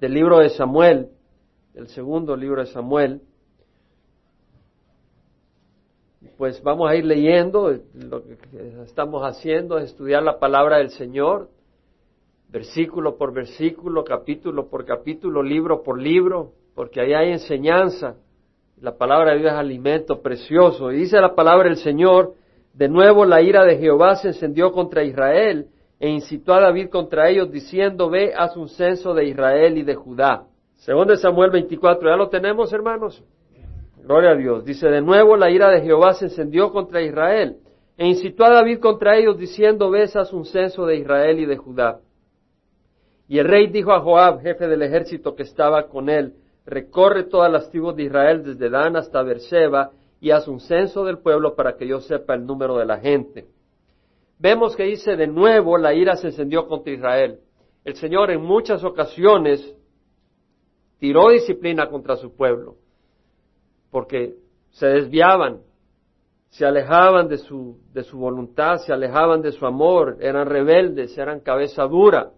del libro de Samuel, el segundo libro de Samuel. Pues vamos a ir leyendo, lo que estamos haciendo es estudiar la palabra del Señor, versículo por versículo, capítulo por capítulo, libro por libro, porque ahí hay enseñanza. La palabra de Dios es alimento precioso. Y dice la palabra del Señor, de nuevo la ira de Jehová se encendió contra Israel e incitó a David contra ellos diciendo, ve, haz un censo de Israel y de Judá. Segundo Samuel 24, ¿ya lo tenemos hermanos? Gloria a Dios. Dice, de nuevo la ira de Jehová se encendió contra Israel e incitó a David contra ellos diciendo, ve, haz un censo de Israel y de Judá. Y el rey dijo a Joab, jefe del ejército que estaba con él, recorre todas las tribus de Israel desde Dan hasta Berseba y haz un censo del pueblo para que yo sepa el número de la gente. Vemos que dice de nuevo la ira se encendió contra Israel. El Señor en muchas ocasiones tiró disciplina contra su pueblo porque se desviaban, se alejaban de su, de su voluntad, se alejaban de su amor, eran rebeldes, eran cabeza dura.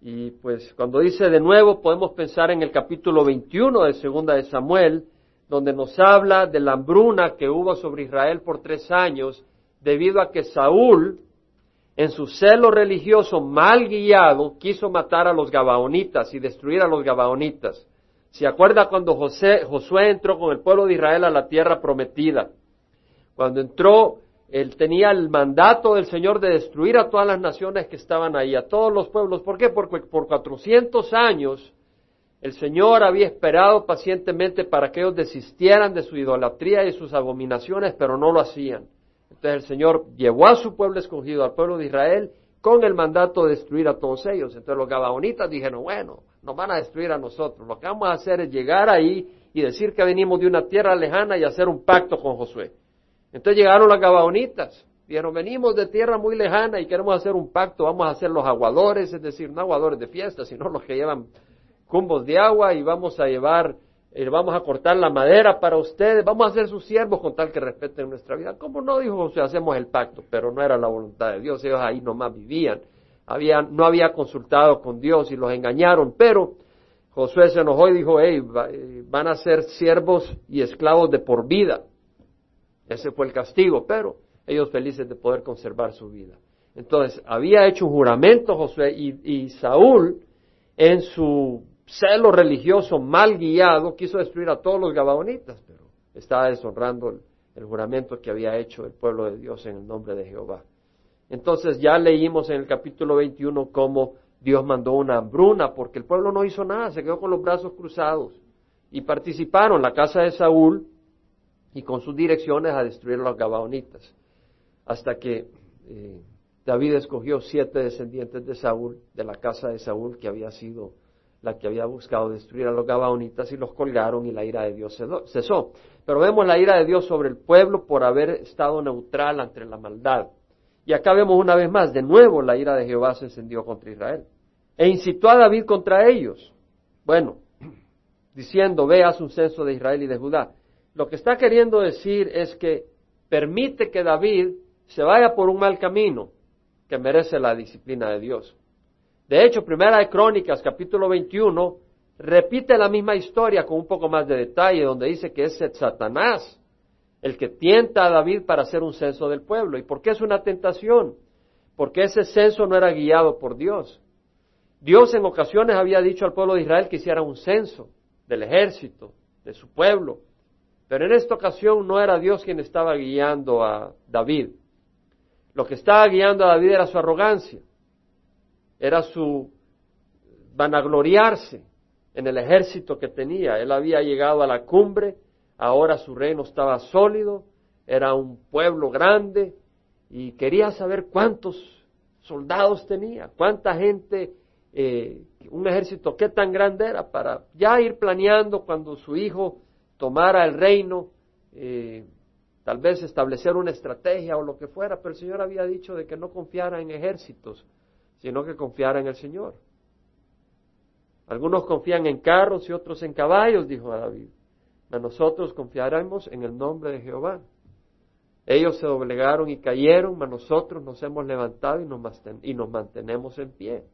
Y pues cuando dice de nuevo podemos pensar en el capítulo 21 de Segunda de Samuel, donde nos habla de la hambruna que hubo sobre Israel por tres años, debido a que Saúl, en su celo religioso mal guiado, quiso matar a los gabaonitas y destruir a los gabaonitas. ¿Se acuerda cuando José, Josué entró con el pueblo de Israel a la tierra prometida? Cuando entró él tenía el mandato del Señor de destruir a todas las naciones que estaban ahí, a todos los pueblos. ¿Por qué? Porque por 400 años el Señor había esperado pacientemente para que ellos desistieran de su idolatría y sus abominaciones, pero no lo hacían. Entonces el Señor llevó a su pueblo escogido, al pueblo de Israel, con el mandato de destruir a todos ellos. Entonces los gabaonitas dijeron, bueno, nos van a destruir a nosotros. Lo que vamos a hacer es llegar ahí y decir que venimos de una tierra lejana y hacer un pacto con Josué. Entonces llegaron las gabaonitas. Dijeron, venimos de tierra muy lejana y queremos hacer un pacto, vamos a hacer los aguadores, es decir, no aguadores de fiesta, sino los que llevan cumbos de agua y vamos a llevar, vamos a cortar la madera para ustedes, vamos a hacer sus siervos con tal que respeten nuestra vida. ¿Cómo no? Dijo José, hacemos el pacto, pero no era la voluntad de Dios, ellos ahí nomás vivían. Había, no había consultado con Dios y los engañaron, pero Josué se enojó y dijo, hey, eh, van a ser siervos y esclavos de por vida. Ese fue el castigo, pero ellos felices de poder conservar su vida. Entonces, había hecho un juramento Josué y, Saúl, en su celo religioso mal guiado, quiso destruir a todos los gabaonitas, pero estaba deshonrando el, juramento que había hecho el pueblo de Dios en el nombre de Jehová. Entonces ya leímos en el capítulo 21 cómo Dios mandó una hambruna porque el pueblo no hizo nada, se quedó con los brazos cruzados y participaron la casa de Saúl y con sus direcciones a destruir a los gabaonitas. Hasta que eh, David escogió siete descendientes de Saúl, de la casa de Saúl, que había sido la que había buscado destruir a los gabaonitas, y los colgaron y la ira de Dios cesó. Pero vemos la ira de Dios sobre el pueblo por haber estado neutral ante la maldad. Y acá vemos una vez más, de nuevo la ira de Jehová se encendió contra Israel. E incitó a David contra ellos. Bueno, diciendo, veas un censo de Israel y de Judá. Lo que está queriendo decir es que permite que David se vaya por un mal camino que merece la disciplina de Dios. De hecho, Primera de Crónicas, capítulo 21, repite la misma historia con un poco más de detalle, donde dice que es Satanás el que tienta a David para hacer un censo del pueblo. ¿Y por qué es una tentación? Porque ese censo no era guiado por Dios. Dios en ocasiones había dicho al pueblo de Israel que hiciera un censo del ejército, de su pueblo, pero en esta ocasión no era Dios quien estaba guiando a David. Lo que estaba guiando a David era su arrogancia, era su vanagloriarse en el ejército que tenía. Él había llegado a la cumbre, ahora su reino estaba sólido, era un pueblo grande y quería saber cuántos soldados tenía, cuánta gente, eh, un ejército qué tan grande era para ya ir planeando cuando su hijo tomara el reino, eh, tal vez establecer una estrategia o lo que fuera, pero el Señor había dicho de que no confiara en ejércitos, sino que confiara en el Señor. Algunos confían en carros y otros en caballos, dijo David. A nosotros confiaremos en el nombre de Jehová. Ellos se doblegaron y cayeron, mas nosotros nos hemos levantado y nos, y nos mantenemos en pie.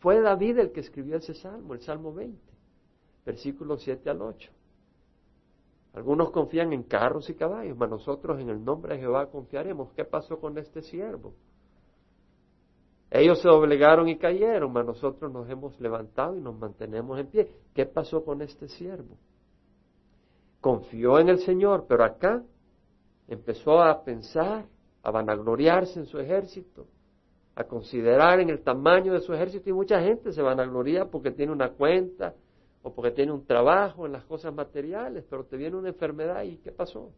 Fue David el que escribió ese salmo, el Salmo 20, versículos 7 al 8. Algunos confían en carros y caballos, mas nosotros en el nombre de Jehová confiaremos. ¿Qué pasó con este siervo? Ellos se doblegaron y cayeron, mas nosotros nos hemos levantado y nos mantenemos en pie. ¿Qué pasó con este siervo? Confió en el Señor, pero acá empezó a pensar, a vanagloriarse en su ejército, a considerar en el tamaño de su ejército y mucha gente se vanagloria porque tiene una cuenta o porque tiene un trabajo en las cosas materiales, pero te viene una enfermedad y ¿qué pasó?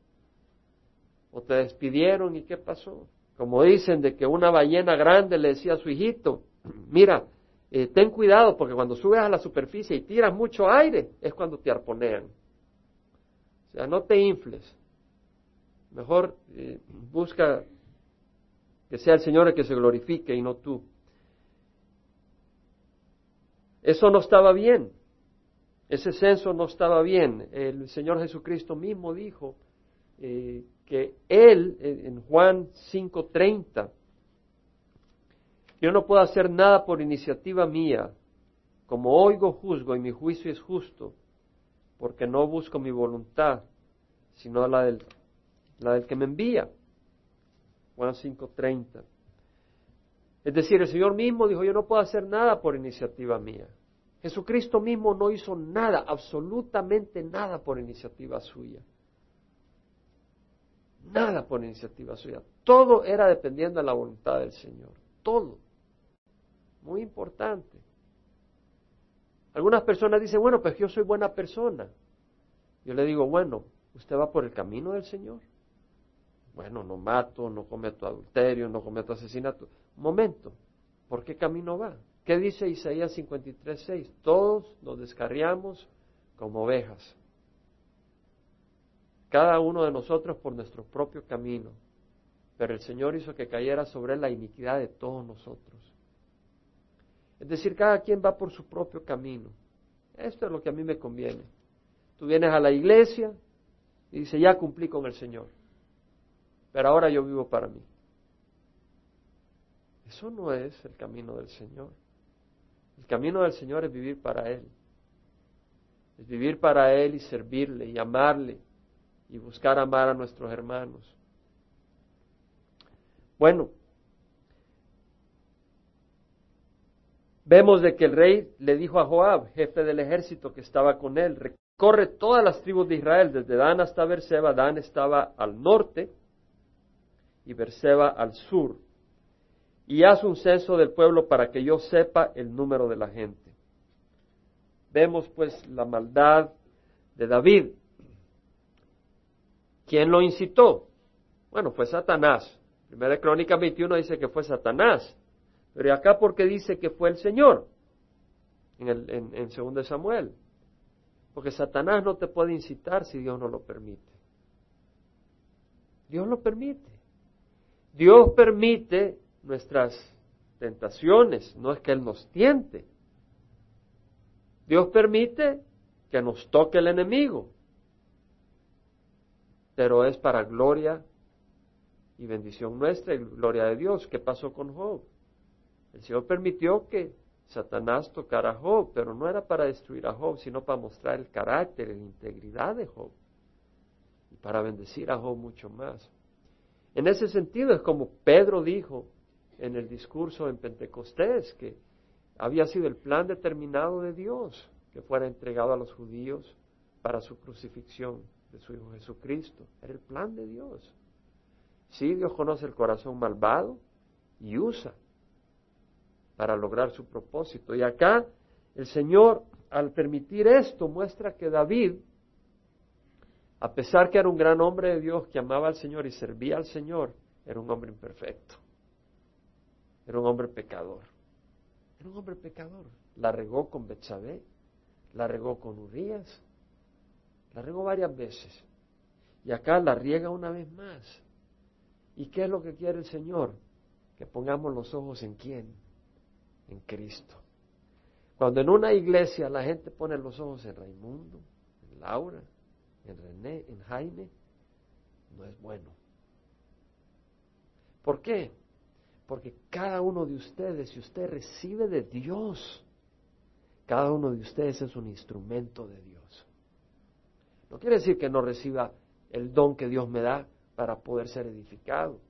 O te despidieron y ¿qué pasó? Como dicen de que una ballena grande le decía a su hijito, mira, eh, ten cuidado porque cuando subes a la superficie y tiras mucho aire es cuando te arponean. O sea, no te infles. Mejor eh, busca que sea el Señor el que se glorifique y no tú. Eso no estaba bien. Ese censo no estaba bien. El Señor Jesucristo mismo dijo eh, que Él, en Juan 5:30, yo no puedo hacer nada por iniciativa mía. Como oigo, juzgo y mi juicio es justo, porque no busco mi voluntad, sino la del, la del que me envía. Juan 5:30. Es decir, el Señor mismo dijo, yo no puedo hacer nada por iniciativa mía. Jesucristo mismo no hizo nada, absolutamente nada por iniciativa suya. Nada por iniciativa suya. Todo era dependiendo de la voluntad del Señor. Todo. Muy importante. Algunas personas dicen, bueno, pues yo soy buena persona. Yo le digo, bueno, ¿usted va por el camino del Señor? Bueno, no mato, no cometo adulterio, no cometo asesinato. Momento, ¿por qué camino va? ¿Qué dice Isaías 53.6? Todos nos descarriamos como ovejas, cada uno de nosotros por nuestro propio camino, pero el Señor hizo que cayera sobre él la iniquidad de todos nosotros. Es decir, cada quien va por su propio camino. Esto es lo que a mí me conviene. Tú vienes a la iglesia y dices, ya cumplí con el Señor, pero ahora yo vivo para mí. Eso no es el camino del Señor. El camino del Señor es vivir para Él. Es vivir para Él y servirle y amarle y buscar amar a nuestros hermanos. Bueno, vemos de que el rey le dijo a Joab, jefe del ejército que estaba con él, recorre todas las tribus de Israel, desde Dan hasta Berseba. Dan estaba al norte y Berseba al sur y haz un censo del pueblo para que yo sepa el número de la gente. Vemos pues la maldad de David. ¿Quién lo incitó? Bueno, fue Satanás. Primera Crónica 21 dice que fue Satanás. Pero acá porque dice que fue el Señor? En, el, en, en 2 Samuel. Porque Satanás no te puede incitar si Dios no lo permite. Dios lo permite. Dios permite nuestras tentaciones, no es que Él nos tiente. Dios permite que nos toque el enemigo, pero es para gloria y bendición nuestra y gloria de Dios. ¿Qué pasó con Job? El Señor permitió que Satanás tocara a Job, pero no era para destruir a Job, sino para mostrar el carácter la integridad de Job y para bendecir a Job mucho más. En ese sentido es como Pedro dijo, en el discurso en Pentecostés, que había sido el plan determinado de Dios que fuera entregado a los judíos para su crucifixión de su Hijo Jesucristo. Era el plan de Dios. Sí, Dios conoce el corazón malvado y usa para lograr su propósito. Y acá el Señor, al permitir esto, muestra que David, a pesar que era un gran hombre de Dios que amaba al Señor y servía al Señor, era un hombre imperfecto. Era un hombre pecador. Era un hombre pecador. La regó con Betsabé, la regó con Urias, la regó varias veces. Y acá la riega una vez más. ¿Y qué es lo que quiere el Señor? Que pongamos los ojos en quién? En Cristo. Cuando en una iglesia la gente pone los ojos en Raimundo, en Laura, en René, en Jaime, no es bueno. ¿Por qué? Porque cada uno de ustedes, si usted recibe de Dios, cada uno de ustedes es un instrumento de Dios. No quiere decir que no reciba el don que Dios me da para poder ser edificado.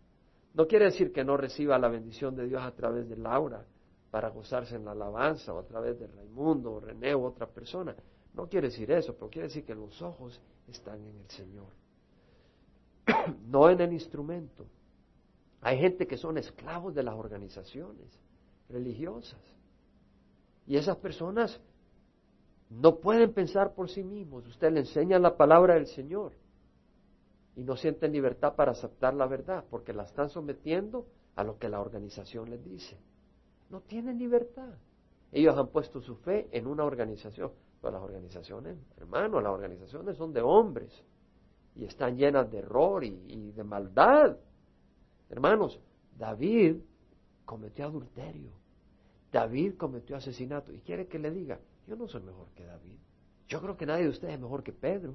No quiere decir que no reciba la bendición de Dios a través de Laura para gozarse en la alabanza o a través de Raimundo o René o otra persona. No quiere decir eso, pero quiere decir que los ojos están en el Señor, no en el instrumento. Hay gente que son esclavos de las organizaciones religiosas y esas personas no pueden pensar por sí mismos. Usted le enseña la palabra del Señor y no sienten libertad para aceptar la verdad porque la están sometiendo a lo que la organización les dice. No tienen libertad. Ellos han puesto su fe en una organización. Pero las organizaciones, hermanos, las organizaciones son de hombres y están llenas de error y, y de maldad. Hermanos, David cometió adulterio. David cometió asesinato. ¿Y quiere que le diga? Yo no soy mejor que David. Yo creo que nadie de ustedes es mejor que Pedro.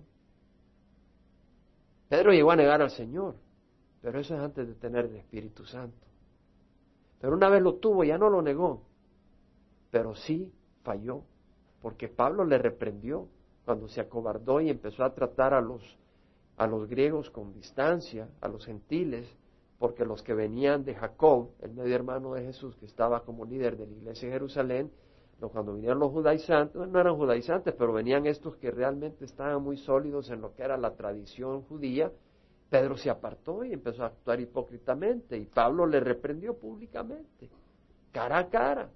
Pedro llegó a negar al Señor, pero eso es antes de tener el Espíritu Santo. Pero una vez lo tuvo, ya no lo negó, pero sí falló, porque Pablo le reprendió cuando se acobardó y empezó a tratar a los, a los griegos con distancia, a los gentiles, porque los que venían de Jacob, el medio hermano de Jesús, que estaba como líder de la iglesia de Jerusalén, cuando vinieron los judaizantes, no eran judaizantes, pero venían estos que realmente estaban muy sólidos en lo que era la tradición judía, Pedro se apartó y empezó a actuar hipócritamente y Pablo le reprendió públicamente, cara a cara.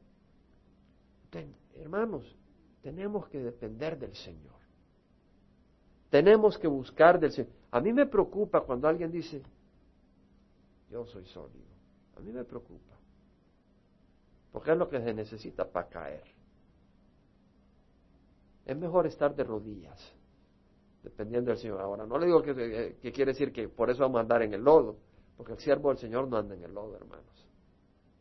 hermanos, tenemos que depender del Señor. Tenemos que buscar del Señor. A mí me preocupa cuando alguien dice, yo soy sólido. A mí me preocupa. Porque es lo que se necesita para caer. Es mejor estar de rodillas, dependiendo del Señor. Ahora, no le digo que, quiere decir que por eso vamos a andar en el lodo, porque el siervo del Señor no anda en el lodo, hermanos.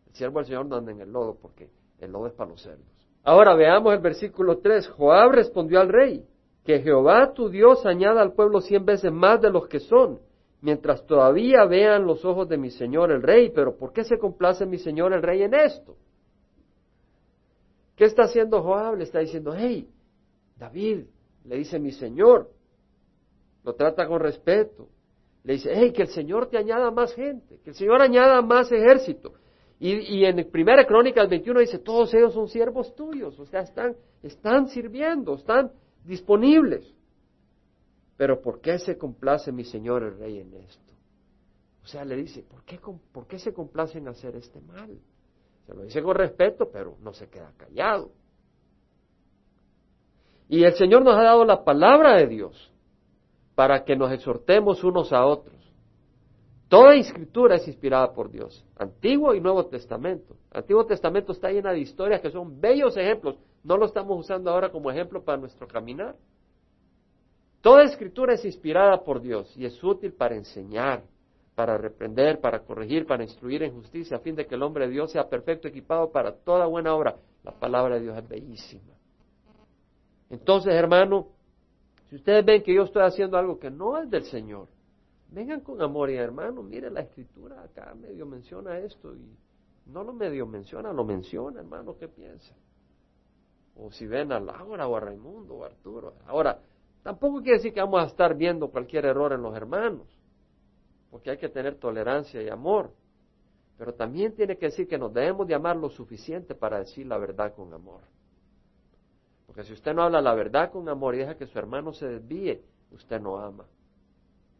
El siervo del Señor no anda en el lodo, porque el lodo es para los cerdos. Ahora veamos el versículo 3. Joab respondió al rey, que Jehová tu Dios añada al pueblo cien veces más de los que son, mientras todavía vean los ojos de mi señor el rey. Pero ¿por qué se complace mi señor el rey en esto? ¿Qué está haciendo Joab? Le está diciendo, hey, David, le dice mi Señor, lo trata con respeto. Le dice, hey, que el Señor te añada más gente, que el Señor añada más ejército. Y, y en Primera Crónicas 21 dice, todos ellos son siervos tuyos, o sea, están, están sirviendo, están disponibles. Pero ¿por qué se complace mi Señor el Rey en esto? O sea, le dice, ¿por qué, ¿por qué se complace en hacer este mal? Se lo dice con respeto, pero no se queda callado. Y el Señor nos ha dado la palabra de Dios para que nos exhortemos unos a otros. Toda escritura es inspirada por Dios, Antiguo y Nuevo Testamento. Antiguo Testamento está llena de historias que son bellos ejemplos. No lo estamos usando ahora como ejemplo para nuestro caminar. Toda escritura es inspirada por Dios y es útil para enseñar, para reprender, para corregir, para instruir en justicia, a fin de que el hombre de Dios sea perfecto, equipado para toda buena obra. La palabra de Dios es bellísima. Entonces, hermano, si ustedes ven que yo estoy haciendo algo que no es del Señor, vengan con amor y hermano, mire la escritura acá medio menciona esto y no lo medio menciona, lo menciona, hermano, ¿qué piensa? O si ven a Laura o a Raimundo o a Arturo. Ahora, tampoco quiere decir que vamos a estar viendo cualquier error en los hermanos porque hay que tener tolerancia y amor. Pero también tiene que decir que nos debemos de amar lo suficiente para decir la verdad con amor. Porque si usted no habla la verdad con amor y deja que su hermano se desvíe, usted no ama.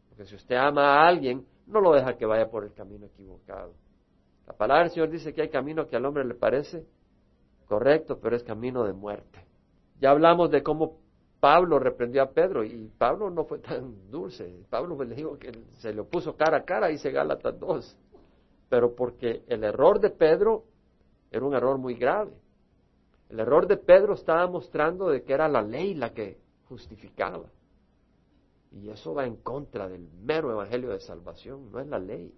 Porque si usted ama a alguien, no lo deja que vaya por el camino equivocado. La palabra del Señor dice que hay camino que al hombre le parece correcto, pero es camino de muerte. Ya hablamos de cómo Pablo reprendió a Pedro y Pablo no fue tan dulce. Pablo le dijo que se le puso cara a cara, dice Gálatas 2. Pero porque el error de Pedro era un error muy grave. El error de Pedro estaba mostrando de que era la ley la que justificaba. Y eso va en contra del mero evangelio de salvación, no es la ley,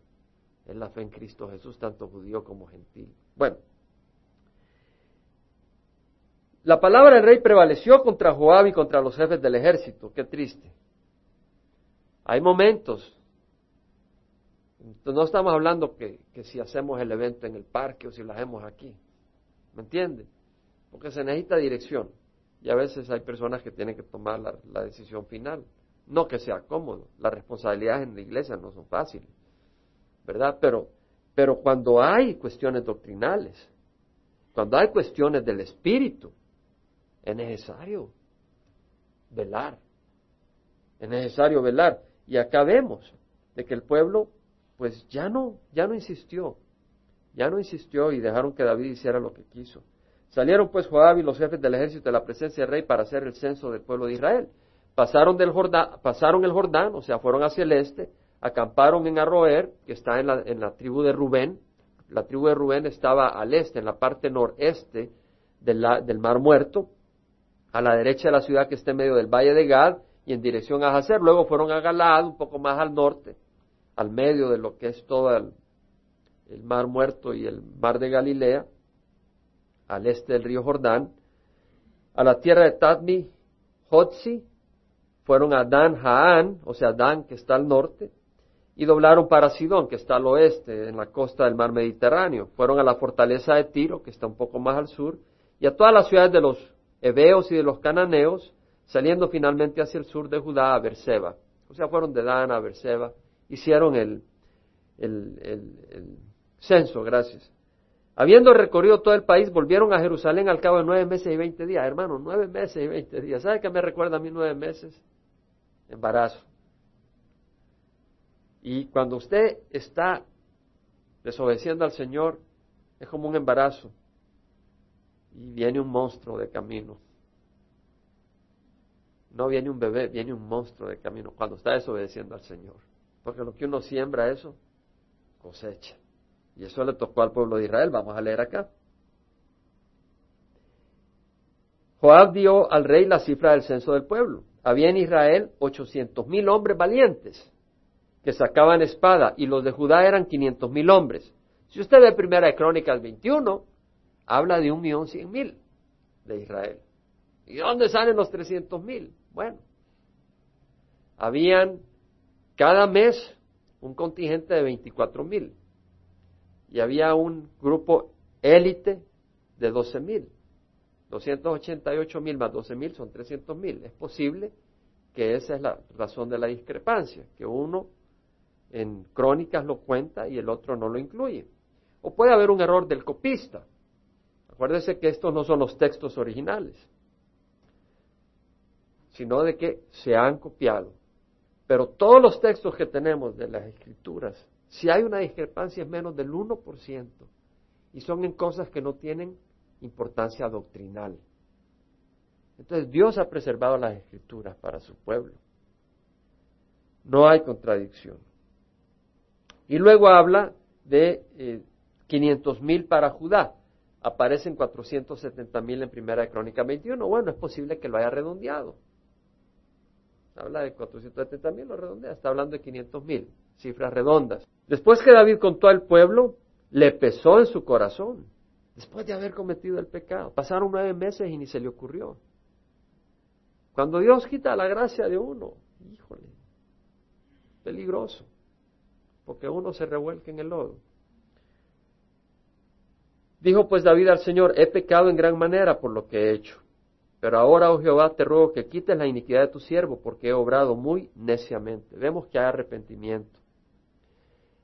es la fe en Cristo Jesús, tanto judío como gentil. Bueno, la palabra del rey prevaleció contra Joab y contra los jefes del ejército. Qué triste. Hay momentos no estamos hablando que, si hacemos el evento en el parque o si lo hacemos aquí. ¿Me entiende? Porque se necesita dirección. Y a veces hay personas que tienen que tomar la, decisión final. No que sea cómodo. Las responsabilidades en la iglesia no son fáciles. ¿Verdad? Pero, pero cuando hay cuestiones doctrinales, cuando hay cuestiones del espíritu, es necesario velar. Es necesario velar. Y acá vemos de que el pueblo pues ya no, ya no insistió, ya no insistió y dejaron que David hiciera lo que quiso. Salieron pues Joab y los jefes del ejército de la presencia del rey para hacer el censo del pueblo de Israel. Pasaron, del Jordán, pasaron el Jordán, o sea, fueron hacia el este, acamparon en Arroer, que está en la, en la tribu de Rubén. La tribu de Rubén estaba al este, en la parte noreste del Mar Muerto, a la derecha de la ciudad que está en medio del valle de Gad y en dirección a Hazer. Luego fueron a Galad, un poco más al norte, al medio de lo que es todo el, mar muerto y el mar de Galilea, al este del río Jordán, a la tierra de Tadmi, Hotzi, fueron a Dan Haan, o sea, Dan que está al norte, y doblaron para Sidón, que está al oeste, en la costa del mar Mediterráneo. Fueron a la fortaleza de Tiro, que está un poco más al sur, y a todas las ciudades de los heveos y de los cananeos, saliendo finalmente hacia el sur de Judá a Berseba. O sea, fueron de Dan a Berseba hicieron el, el, censo, gracias. Habiendo recorrido todo el país, volvieron a Jerusalén al cabo de nueve meses y veinte días. Hermano, nueve meses y veinte días. ¿Sabe qué me recuerda a mí nueve meses? Embarazo. Y cuando usted está desobedeciendo al Señor, es como un embarazo. Y viene un monstruo de camino. No viene un bebé, viene un monstruo de camino cuando está desobedeciendo al Señor. Porque lo que uno siembra, eso cosecha. Y eso le tocó al pueblo de Israel. Vamos a leer acá. Joab dio al rey la cifra del censo del pueblo. Había en Israel ochocientos mil hombres valientes que sacaban espada y los de Judá eran quinientos mil hombres. Si usted ve Primera de Crónicas 21, habla de un millón cien mil de Israel. ¿Y dónde salen los trescientos mil? Bueno, habían cada mes un contingente de 24 mil. Y había un grupo élite de 12 mil. 288 mil más 12 mil son 300 mil. Es posible que esa es la razón de la discrepancia, que uno en crónicas lo cuenta y el otro no lo incluye. O puede haber un error del copista. Acuérdese que estos no son los textos originales, sino de que se han copiado. Pero todos los textos que tenemos de las escrituras, si hay una discrepancia es menos del 1%, y son en cosas que no tienen importancia doctrinal. Entonces Dios ha preservado las escrituras para su pueblo. No hay contradicción. Y luego habla de eh, 500 mil para Judá. Aparecen 470 mil en Primera Crónica 21. Bueno, es posible que lo haya redondeado. Habla de 470 mil, lo redondea, está hablando de 500 mil, cifras redondas. Después que David contó al pueblo, le pesó en su corazón, después de haber cometido el pecado. Pasaron nueve meses y ni se le ocurrió. Cuando Dios quita la gracia de uno, híjole, peligroso, porque uno se revuelca en el lodo. Dijo pues David al Señor, he pecado en gran manera por lo que he hecho. Pero ahora, oh Jehová, te ruego que quites la iniquidad de tu siervo, porque he obrado muy neciamente. Vemos que hay arrepentimiento.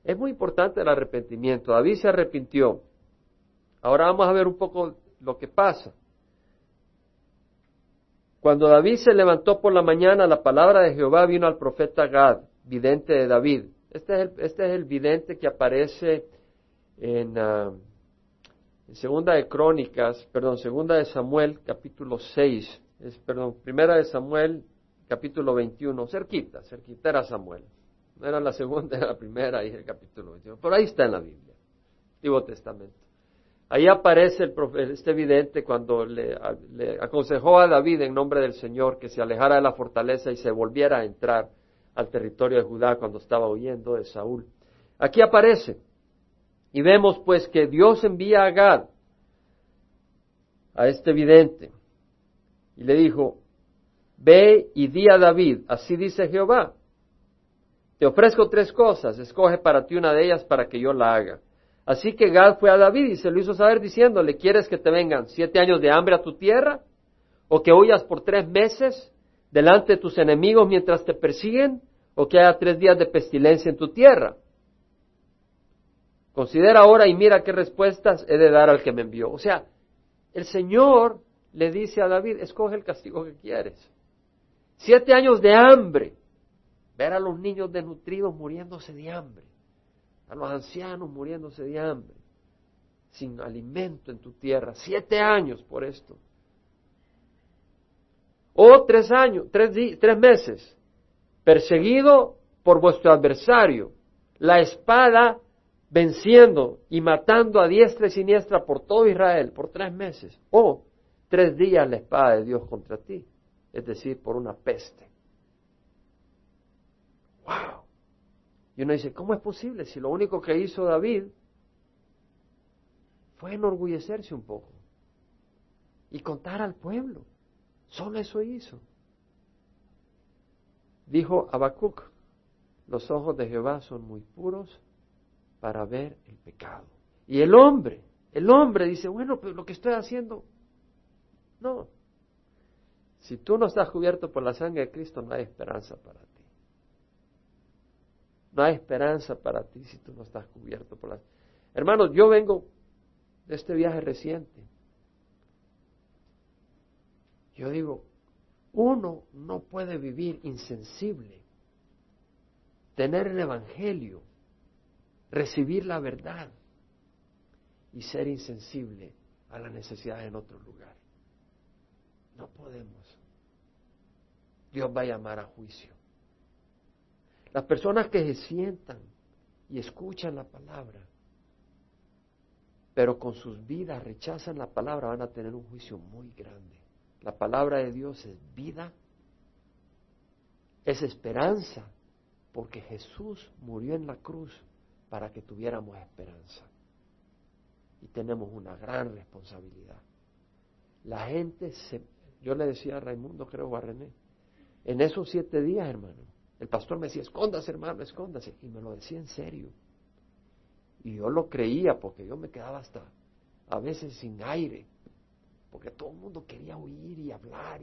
Es muy importante el arrepentimiento. David se arrepintió. Ahora vamos a ver un poco lo que pasa. Cuando David se levantó por la mañana, la palabra de Jehová vino al profeta Gad, vidente de David. Este es el, este es el vidente que aparece en, ah, segunda de Crónicas, perdón, segunda de Samuel, capítulo 6, es, perdón, primera de Samuel, capítulo 21, cerquita, cerquita era Samuel. No era la segunda, era la primera, y el capítulo 21. Pero ahí está en la Biblia, Antiguo Testamento. Ahí aparece el este vidente cuando le, aconsejó a David en nombre del Señor que se alejara de la fortaleza y se volviera a entrar al territorio de Judá cuando estaba huyendo de Saúl. Aquí aparece. Y vemos pues que Dios envía a Gad, a este vidente, y le dijo, ve y di a David, así dice Jehová, Te ofrezco tres cosas, escoge para ti una de ellas para que yo la haga. Así que Gad fue a David y se lo hizo saber diciéndole, ¿quieres que te vengan siete años de hambre a tu tierra? ¿O que huyas por tres meses delante de tus enemigos mientras te persiguen? ¿O que haya tres días de pestilencia en tu tierra? Considera ahora y mira qué respuestas he de dar al que me envió. O sea, el Señor le dice a David, escoge el castigo que quieres. Siete años de hambre. Ver a los niños desnutridos muriéndose de hambre. A los ancianos muriéndose de hambre. Sin alimento en tu tierra. Siete años por esto. O tres años, tres, tres meses. Perseguido por vuestro adversario. La espada venciendo y matando a diestra y siniestra por todo Israel por tres meses. O tres días la espada de Dios contra ti es decir, por una peste. ¡Wow! Y uno dice, ¿cómo es posible si lo único que hizo David fue enorgullecerse un poco y contar al pueblo? Solo eso hizo. Dijo Habacuc, los ojos de Jehová son muy puros para ver el pecado. Y el hombre, el hombre dice, bueno, pero lo que estoy haciendo, no, si tú no estás cubierto por la sangre de Cristo, no hay esperanza para ti. No hay esperanza para ti si tú no estás cubierto por la... Hermanos, yo vengo de este viaje reciente. Yo digo, uno no puede vivir insensible, tener el Evangelio, recibir la verdad y ser insensible a la necesidad en otro lugar. No podemos. Dios va a llamar a juicio. Las personas que se sientan y escuchan la palabra, pero con sus vidas rechazan la palabra, van a tener un juicio muy grande. La palabra de Dios es vida, es esperanza, porque Jesús murió en la cruz para que tuviéramos esperanza. Y tenemos una gran responsabilidad. La gente se yo le decía a Raimundo, creo, a René, en esos siete días, hermano, el pastor me decía, escóndase, hermano, escóndase. Y me lo decía en serio. Y yo lo creía porque yo me quedaba hasta a veces sin aire, porque todo el mundo quería oír y hablar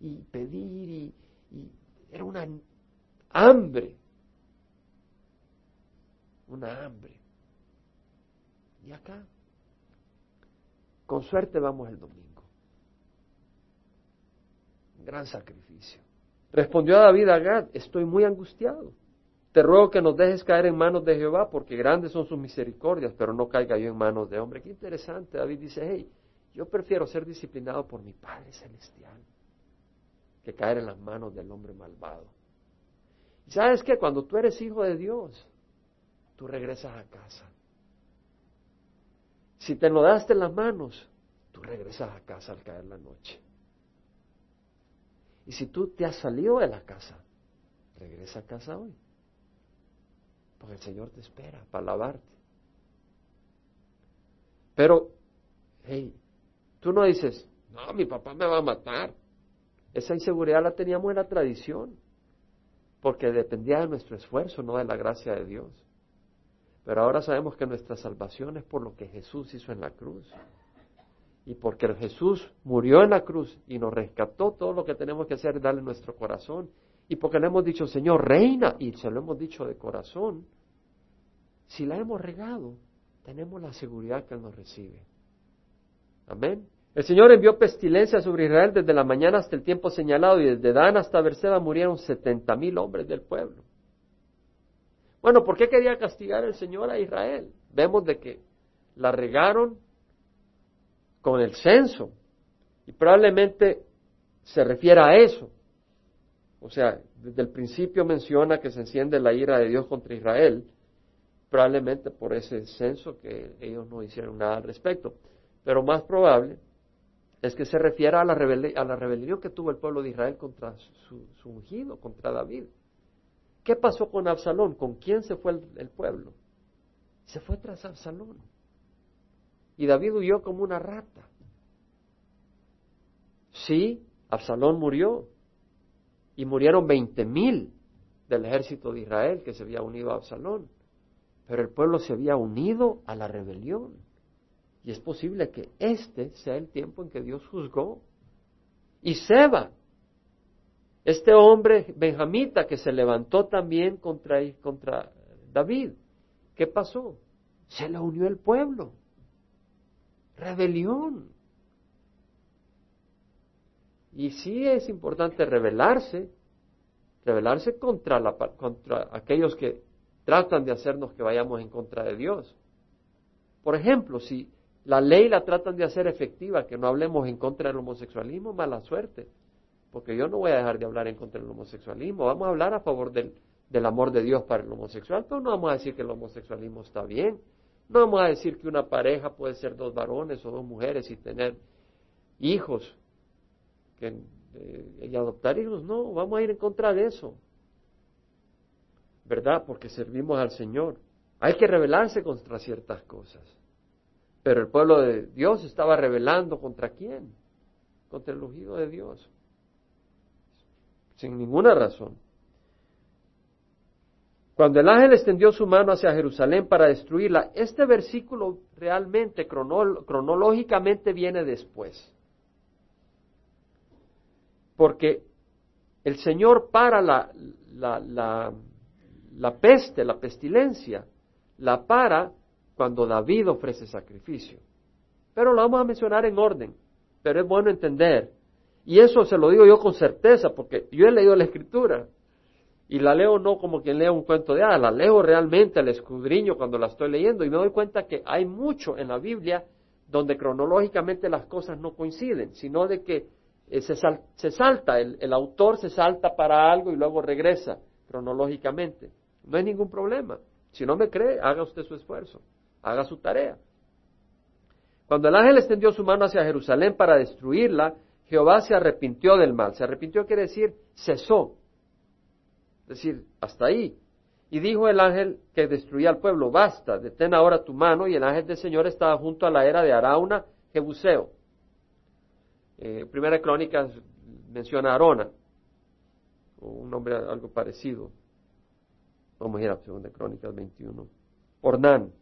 y, pedir y, y era una hambre, una hambre. Y acá, con suerte vamos el domingo gran sacrificio. Respondió David a estoy muy angustiado. Te ruego que nos dejes caer en manos de Jehová, porque grandes son sus misericordias, pero no caiga yo en manos de hombre. Qué interesante. David dice, hey, yo prefiero ser disciplinado por mi Padre Celestial que caer en las manos del hombre malvado. ¿Y sabes qué? Cuando tú eres hijo de Dios, tú regresas a casa. Si te lo daste las manos, tú regresas a casa al caer la noche. Y si tú te has salido de la casa, regresa a casa hoy. Porque el Señor te espera para lavarte. Pero, hey, tú no dices, no, mi papá me va a matar. Esa inseguridad la teníamos en la tradición, porque dependía de nuestro esfuerzo, no de la gracia de Dios. Pero ahora sabemos que nuestra salvación es por lo que Jesús hizo en la cruz y porque Jesús murió en la cruz y nos rescató, todo lo que tenemos que hacer es darle nuestro corazón. Y porque le hemos dicho, Señor, reina, y se lo hemos dicho de corazón, si la hemos regado, tenemos la seguridad que Él nos recibe. Amén. El Señor envió pestilencia sobre Israel desde la mañana hasta el tiempo señalado y desde Dan hasta Berseba murieron setenta mil hombres del pueblo. Bueno, ¿por qué quería castigar el Señor a Israel? Vemos de que la regaron con el censo. Y probablemente se refiera a eso. O sea, desde el principio menciona que se enciende la ira de Dios contra Israel, probablemente por ese censo que ellos no hicieron nada al respecto. Pero más probable es que se refiera a la, a la rebelión que tuvo el pueblo de Israel contra su, ungido, contra David. ¿Qué pasó con Absalón? ¿Con quién se fue el, pueblo? Se fue tras Absalón. Y David huyó como una rata. Sí, Absalón murió. Y murieron veinte mil. del ejército de Israel que se había unido a Absalón. Pero el pueblo se había unido a la rebelión. Y es posible que este sea el tiempo en que Dios juzgó. Y Seba, este hombre benjamita que se levantó también contra, contra David, ¿qué pasó? Se le unió el pueblo. Rebelión. Y sí es importante rebelarse, rebelarse contra, la, contra aquellos que tratan de hacernos que vayamos en contra de Dios. Por ejemplo, si la ley la tratan de hacer efectiva, que no hablemos en contra del homosexualismo, mala suerte, porque yo no voy a dejar de hablar en contra del homosexualismo, vamos a hablar a favor del, del amor de Dios para el homosexual, pero no vamos a decir que el homosexualismo está bien, no vamos a decir que una pareja puede ser dos varones o dos mujeres y tener hijos eh, y adoptar hijos, no, vamos a ir en contra de eso. ¿verdad? Porque servimos al Señor. Hay que rebelarse contra ciertas cosas. Pero el pueblo de Dios estaba rebelando contra quién? Contra el ungido de Dios. Sin ninguna razón. Cuando el ángel extendió su mano hacia Jerusalén para destruirla, este versículo realmente cronológicamente viene después. Porque el Señor para la, la la peste, la pestilencia, la para cuando David ofrece sacrificio. Pero lo vamos a mencionar en orden, pero es bueno entender. Y eso se lo digo yo con certeza, porque yo he leído la escritura y la leo no como quien lee un cuento de hadas, la leo realmente, la escudriño cuando la estoy leyendo y me doy cuenta que hay mucho en la Biblia donde cronológicamente las cosas no coinciden, sino de que eh, se, se, salta, el autor se salta para algo y luego regresa cronológicamente. No hay ningún problema. Si no me cree, haga usted su esfuerzo, haga su tarea. Cuando el ángel extendió su mano hacia Jerusalén para destruirla, Jehová se arrepintió del mal. Se arrepintió quiere decir cesó. Es decir, hasta ahí. Y dijo el ángel que destruía al pueblo, basta, detén ahora tu mano. Y el ángel del Señor estaba junto a la era de Arauna, Jebuseo. Eh, primera crónica menciona a Arona, o un nombre algo parecido. Vamos a ir a Segunda Crónicas 21. Ornán,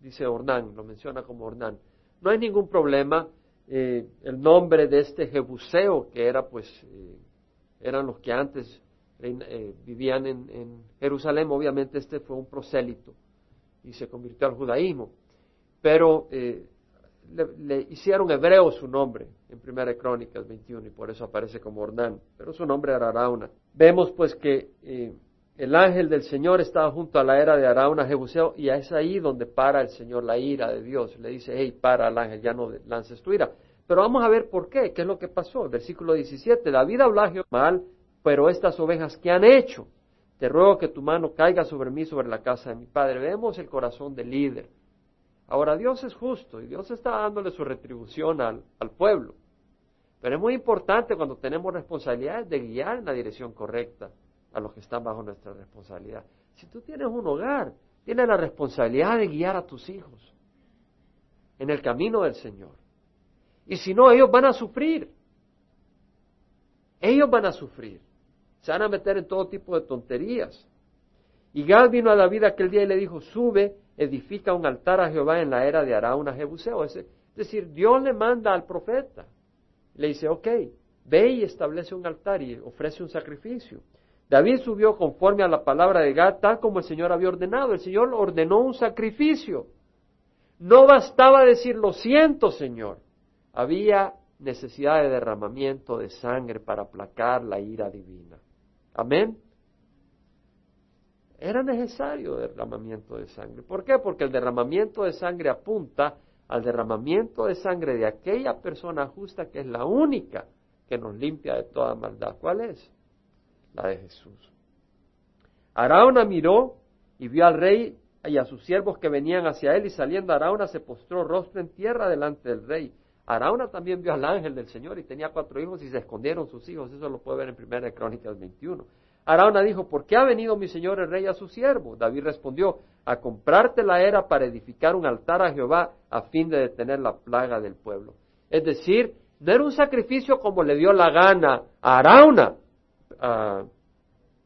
dice Ornán, lo menciona como Ornán. No hay ningún problema. Eh, el nombre de este Jebuseo, que era pues, eh, eran los que antes eh, vivían en, Jerusalén, obviamente este fue un prosélito y se convirtió al judaísmo. Pero le, hicieron hebreo su nombre en Primera Crónicas 21 y por eso aparece como Ornán, pero su nombre era Arauna. Vemos pues que el ángel del Señor estaba junto a la era de Arauna Jebuseo y es ahí donde para el Señor la ira de Dios. Le dice, hey, para el ángel, ya no lances tu ira. Pero vamos a ver por qué, qué es lo que pasó. Versículo 17, David habló a mal, pero estas ovejas, ¿qué han hecho? Te ruego que tu mano caiga sobre mí, sobre la casa de mi padre. Vemos el corazón del líder. Ahora Dios es justo y Dios está dándole su retribución al, al pueblo. Pero es muy importante cuando tenemos responsabilidades de guiar en la dirección correcta a los que están bajo nuestra responsabilidad. Si tú tienes un hogar, tienes la responsabilidad de guiar a tus hijos en el camino del Señor. Y si no, ellos van a sufrir. Ellos van a sufrir. Se van a meter en todo tipo de tonterías. Y Gad vino a David aquel día y le dijo, sube, edifica un altar a Jehová en la era de Arauna Jebuseo. Es decir, Dios le manda al profeta. Le dice, ok, ve y establece un altar y ofrece un sacrificio. David subió conforme a la palabra de Gad, tal como el Señor había ordenado. El Señor ordenó un sacrificio. No bastaba decir lo siento, Señor. Había necesidad de derramamiento de sangre para aplacar la ira divina. Amén. Era necesario derramamiento de sangre. ¿Por qué? Porque el derramamiento de sangre apunta al derramamiento de sangre de aquella persona justa que es la única que nos limpia de toda maldad. ¿Cuál es? La de Jesús. Arauna miró y vio al rey y a sus siervos que venían hacia él y saliendo Arauna se postró rostro en tierra delante del rey. Arauna también vio al ángel del Señor y tenía cuatro hijos y se escondieron sus hijos. Eso lo puede ver en Primera de Crónicas 21. Arauna dijo, ¿por qué ha venido mi señor el rey a su siervo? David respondió, a comprarte la era para edificar un altar a Jehová a fin de detener la plaga del pueblo. Es decir, no era un sacrificio como le dio la gana a Arauna, a,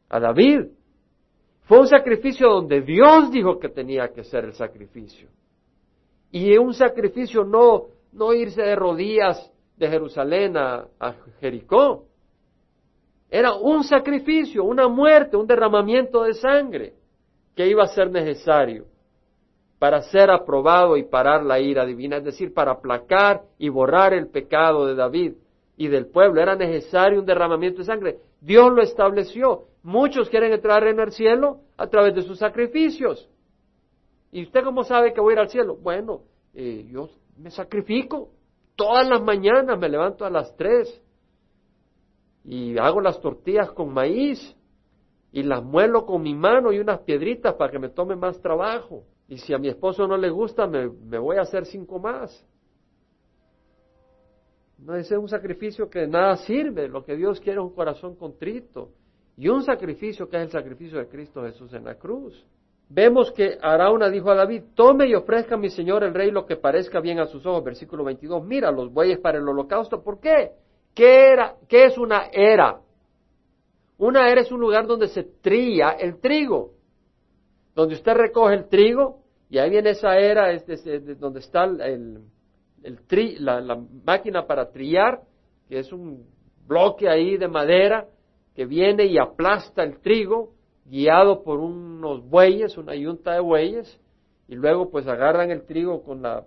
David, Fue un sacrificio donde Dios dijo que tenía que ser el sacrificio. Y un sacrificio no, no irse de rodillas de Jerusalén a, a Jericó. Era un sacrificio, una muerte, un derramamiento de sangre que iba a ser necesario para ser aprobado y parar la ira divina, es decir, para aplacar y borrar el pecado de David y del pueblo. Era necesario un derramamiento de sangre. Dios lo estableció. Muchos quieren entrar en el cielo a través de sus sacrificios. ¿Y usted cómo sabe que voy a ir al cielo? Bueno, eh, yo me sacrifico. Todas las mañanas me levanto a las tres y hago las tortillas con maíz y las muelo con mi mano y unas piedritas para que me tome más trabajo. Y si a mi esposo no le gusta, me, me voy a hacer cinco más. No, es un sacrificio que nada sirve. Lo que Dios quiere es un corazón contrito. Y un sacrificio que es el sacrificio de Cristo Jesús en la cruz. Vemos que Arauna dijo a David, tome y ofrezca a mi señor el rey lo que parezca bien a sus ojos. Versículo 22, mira los bueyes para el holocausto. ¿Por qué? ¿Qué, era, qué es una era? Una era es un lugar donde se tría el trigo. Donde usted recoge el trigo y ahí viene esa era, es donde está el, la, máquina para trillar, que es un bloque ahí de madera que viene y aplasta el trigo, guiado por unos bueyes, una yunta de bueyes, y luego pues agarran el trigo con la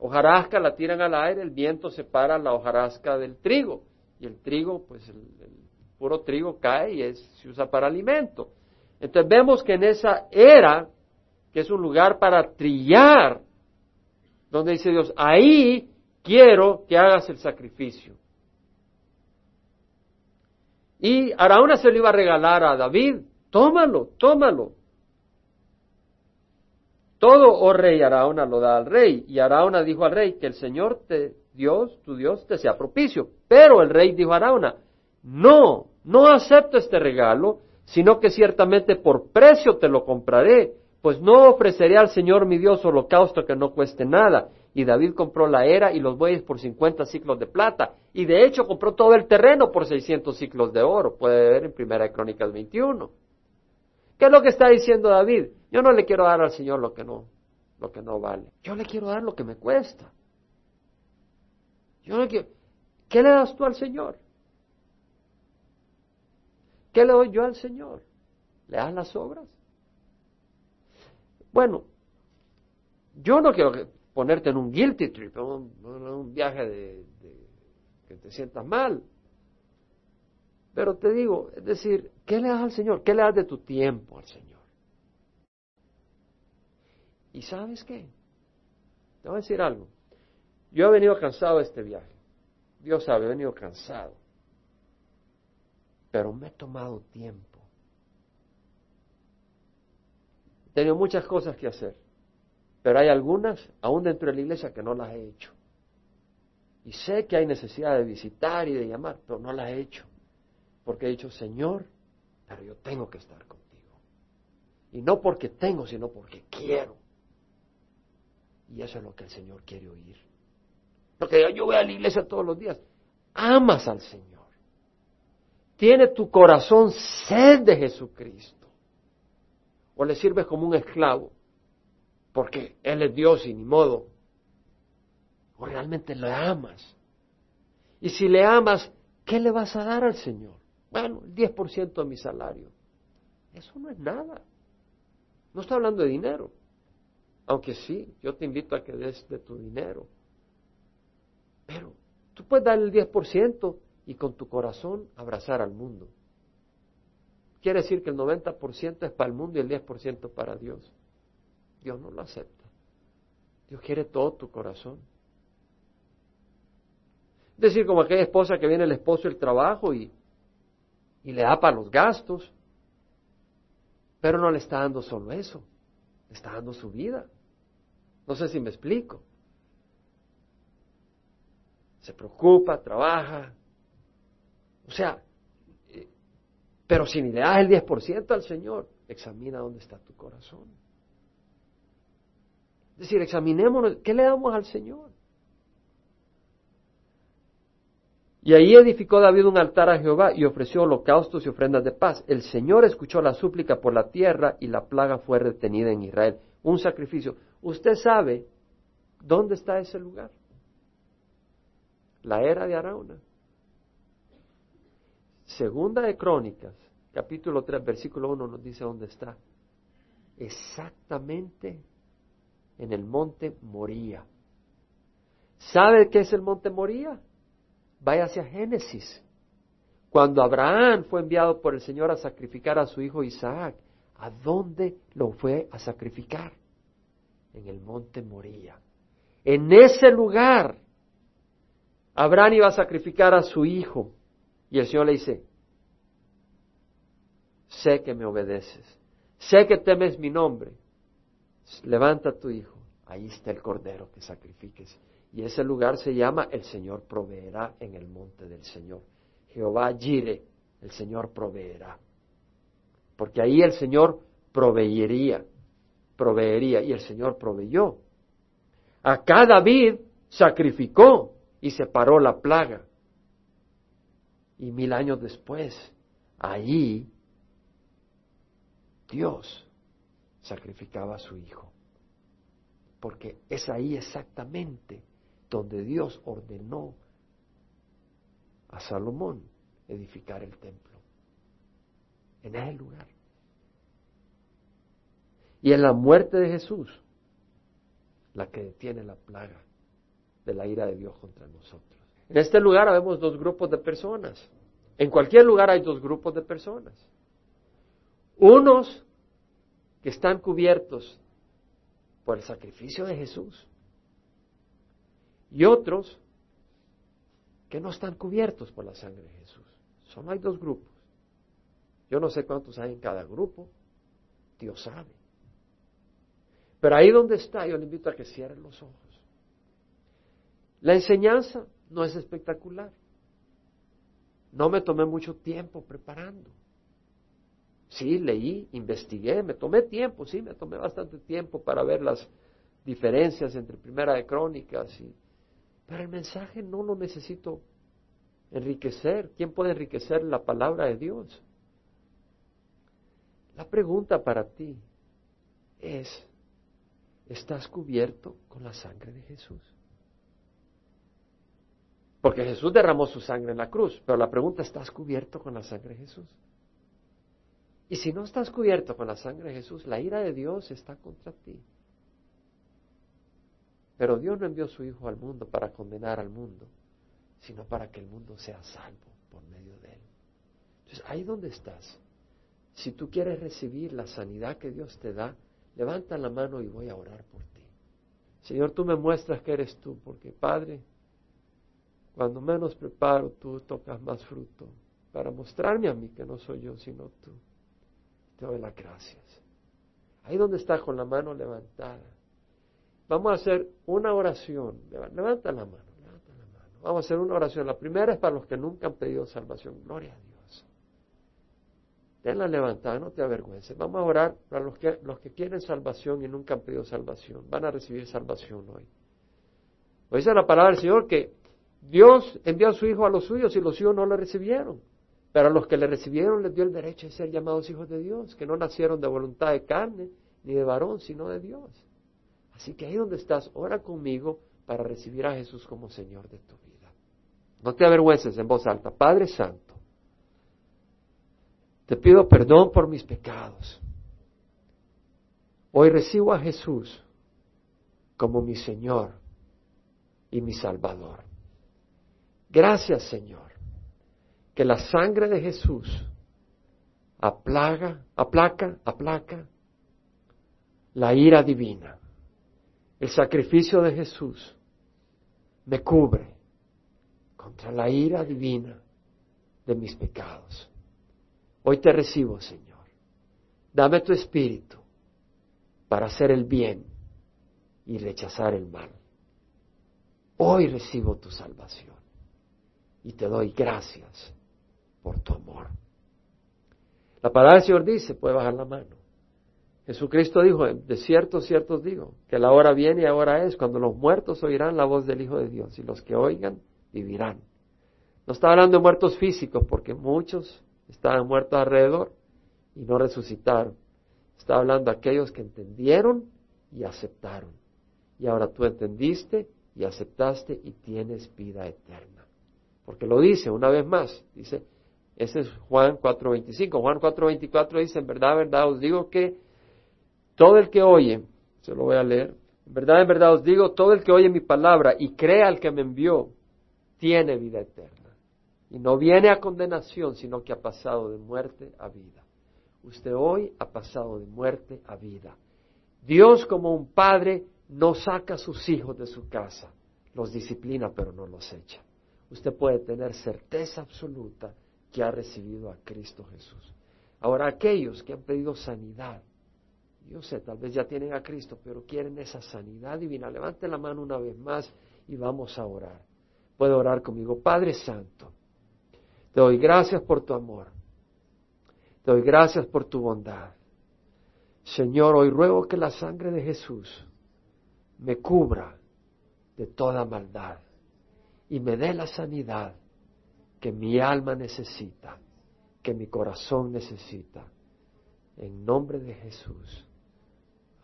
hojarasca, la tiran al aire, el viento separa la hojarasca del trigo, y el trigo, pues el, puro trigo cae y es, se usa para alimento. Entonces vemos que en esa era, que es un lugar para trillar, donde dice Dios, ahí quiero que hagas el sacrificio. Y Araúna se lo iba a regalar a David, tómalo, tómalo. Todo, oh rey, Araúna lo da al rey. Y Araúna dijo al rey que el Señor te, Dios, tu Dios, te sea propicio. Pero el rey dijo a Araúna, no, no acepto este regalo, sino que ciertamente por precio te lo compraré pues no ofreceré al Señor mi Dios holocausto que no cueste nada. Y David compró la era y los bueyes por cincuenta ciclos de plata. Y de hecho compró todo el terreno por seiscientos ciclos de oro. Puede ver en Primera Crónicas 21. ¿Qué es lo que está diciendo David? Yo no le quiero dar al Señor lo que no, lo que no vale. Yo le quiero dar lo que me cuesta. Yo quiero. ¿Qué le das tú al Señor? ¿Qué le doy yo al Señor? ¿Le das las obras? Bueno, yo no quiero ponerte en un guilty trip, un, un viaje de, que te sientas mal. Pero te digo, es decir, ¿qué le das al Señor? ¿Qué le das de tu tiempo al Señor? ¿Y sabes qué? Te voy a decir algo. Yo he venido cansado de este viaje. Dios sabe, he venido cansado. Pero me he tomado tiempo Tengo muchas cosas que hacer, pero hay algunas, aún dentro de la iglesia, que no las he hecho. Y sé que hay necesidad de visitar y de llamar, pero no las he hecho. Porque he dicho, Señor, pero yo tengo que estar contigo. Y no porque tengo, sino porque quiero. Y eso es lo que el Señor quiere oír. Porque yo voy a la iglesia todos los días. Amas al Señor. Tiene tu corazón sed de Jesucristo o le sirves como un esclavo, porque Él es Dios y ni modo, o realmente le amas. Y si le amas, ¿qué le vas a dar al Señor? Bueno, el 10% de mi salario. Eso no es nada. No estoy hablando de dinero. Aunque sí, yo te invito a que des de tu dinero. Pero tú puedes dar el 10% y con tu corazón abrazar al mundo. Quiere decir que el 90% es para el mundo y el 10% para Dios. Dios no lo acepta. Dios quiere todo tu corazón. Es decir, como aquella esposa que viene el esposo del trabajo y, y le da para los gastos, pero no le está dando solo eso, le está dando su vida. No sé si me explico. Se preocupa, trabaja. O sea, pero si ni le das el 10% al Señor, examina dónde está tu corazón. Es decir, examinémonos, ¿qué le damos al Señor? Y ahí edificó David un altar a Jehová y ofreció holocaustos y ofrendas de paz. El Señor escuchó la súplica por la tierra y la plaga fue retenida en Israel. Un sacrificio. Usted sabe dónde está ese lugar. La era de Arauna. Segunda de Crónicas, capítulo 3, versículo 1 nos dice dónde está. Exactamente en el monte Moría. ¿Sabe qué es el monte Moría? Vaya hacia Génesis. Cuando Abraham fue enviado por el Señor a sacrificar a su hijo Isaac, ¿a dónde lo fue a sacrificar? En el monte Moría. En ese lugar, Abraham iba a sacrificar a su hijo. Y el Señor le dice, sé que me obedeces, sé que temes mi nombre, levanta tu hijo, ahí está el cordero que sacrifiques. Y ese lugar se llama El Señor proveerá en el monte del Señor. Jehová Jire, el Señor proveerá. Porque ahí el Señor proveería, proveería, y el Señor proveyó. Acá David sacrificó y separó la plaga. Y mil años después, allí Dios sacrificaba a su hijo. Porque es ahí exactamente donde Dios ordenó a Salomón edificar el templo. En ese lugar. Y en la muerte de Jesús, la que detiene la plaga de la ira de Dios contra nosotros. En este lugar vemos dos grupos de personas. En cualquier lugar hay dos grupos de personas. Unos que están cubiertos por el sacrificio de Jesús y otros que no están cubiertos por la sangre de Jesús. Solo hay dos grupos. Yo no sé cuántos hay en cada grupo, Dios sabe. Pero ahí donde está, yo le invito a que cierren los ojos. La enseñanza no es espectacular. No me tomé mucho tiempo preparando. Sí, leí, investigué, me tomé tiempo, sí, me tomé bastante tiempo para ver las diferencias entre Primera de Crónicas y pero el mensaje no lo necesito enriquecer. ¿Quién puede enriquecer la palabra de Dios? La pregunta para ti es, ¿estás cubierto con la sangre de Jesús? Porque Jesús derramó su sangre en la cruz, pero la pregunta, ¿estás cubierto con la sangre de Jesús? Y si no estás cubierto con la sangre de Jesús, la ira de Dios está contra ti. Pero Dios no envió su Hijo al mundo para condenar al mundo, sino para que el mundo sea salvo por medio de él. Entonces, ahí donde estás, si tú quieres recibir la sanidad que Dios te da, levanta la mano y voy a orar por ti. Señor, tú me muestras que eres tú, porque Padre, cuando menos preparo, tú tocas más fruto para mostrarme a mí que no soy yo, sino tú. Te doy las gracias. Ahí donde estás con la mano levantada, Vamos a hacer una oración. Levanta la mano, levanta la mano. Vamos a hacer una oración. La primera es para los que nunca han pedido salvación. Gloria a Dios. Tenla levantada, no te avergüences. Vamos a orar para los que, los que quieren salvación y nunca han pedido salvación. Van a recibir salvación hoy. Hoy dice la palabra del Señor que Dios envió a su Hijo a los suyos y los suyos no le recibieron. Pero a los que le recibieron les dio el derecho de ser llamados hijos de Dios, que no nacieron de voluntad de carne ni de varón, sino de Dios. Así que ahí donde estás, ora conmigo para recibir a Jesús como Señor de tu vida. No te avergüences en voz alta. Padre Santo, te pido perdón por mis pecados. Hoy recibo a Jesús como mi Señor y mi Salvador. Gracias, Señor, que la sangre de Jesús aplaga, aplaca, aplaca la ira divina el sacrificio de Jesús me cubre contra la ira divina de mis pecados. Hoy te recibo, Señor. Dame tu espíritu para hacer el bien y rechazar el mal. Hoy recibo tu salvación y te doy gracias por tu amor. La palabra del Señor dice, puede bajar la mano. Jesucristo dijo, de cierto, cierto os digo, que la hora viene y ahora es, cuando los muertos oirán la voz del Hijo de Dios, y los que oigan vivirán. No está hablando de muertos físicos, porque muchos estaban muertos alrededor y no resucitaron. Está hablando de aquellos que entendieron y aceptaron. Y ahora tú entendiste y aceptaste y tienes vida eterna. Porque lo dice una vez más, dice, ese es Juan 4.25. Juan 4.24 dice, en verdad, en verdad os digo que todo el que oye, se lo voy a leer, en verdad, en verdad os digo, todo el que oye mi palabra y crea al que me envió, tiene vida eterna. Y no viene a condenación, sino que ha pasado de muerte a vida. Usted hoy ha pasado de muerte a vida. Dios como un padre no saca a sus hijos de su casa, los disciplina pero no los echa. Usted puede tener certeza absoluta que ha recibido a Cristo Jesús. Ahora aquellos que han pedido sanidad, yo sé, tal vez ya tienen a Cristo, pero quieren esa sanidad divina. Levante la mano una vez más y vamos a orar. Puede orar conmigo. Padre Santo, te doy gracias por tu amor. Te doy gracias por tu bondad. Señor, hoy ruego que la sangre de Jesús me cubra de toda maldad y me dé la sanidad que mi alma necesita, que mi corazón necesita. En nombre de Jesús.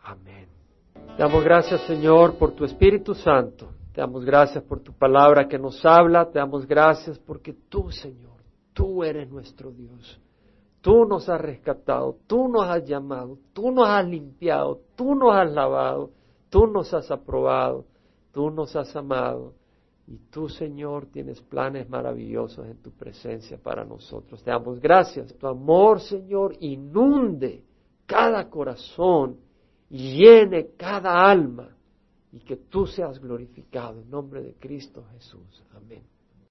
Amén. Te damos gracias, Señor, por tu Espíritu Santo. Te damos gracias por tu palabra que nos habla. Te damos gracias porque tú, Señor, tú eres nuestro Dios. Tú nos has rescatado, tú nos has llamado, tú nos has limpiado, tú nos has lavado, tú nos has aprobado, tú nos has amado. Y tú, Señor, tienes planes maravillosos en tu presencia para nosotros. Te damos gracias. Tu amor, Señor, inunde cada corazón, llene cada alma y que tú seas glorificado en nombre de Cristo Jesús. Amén.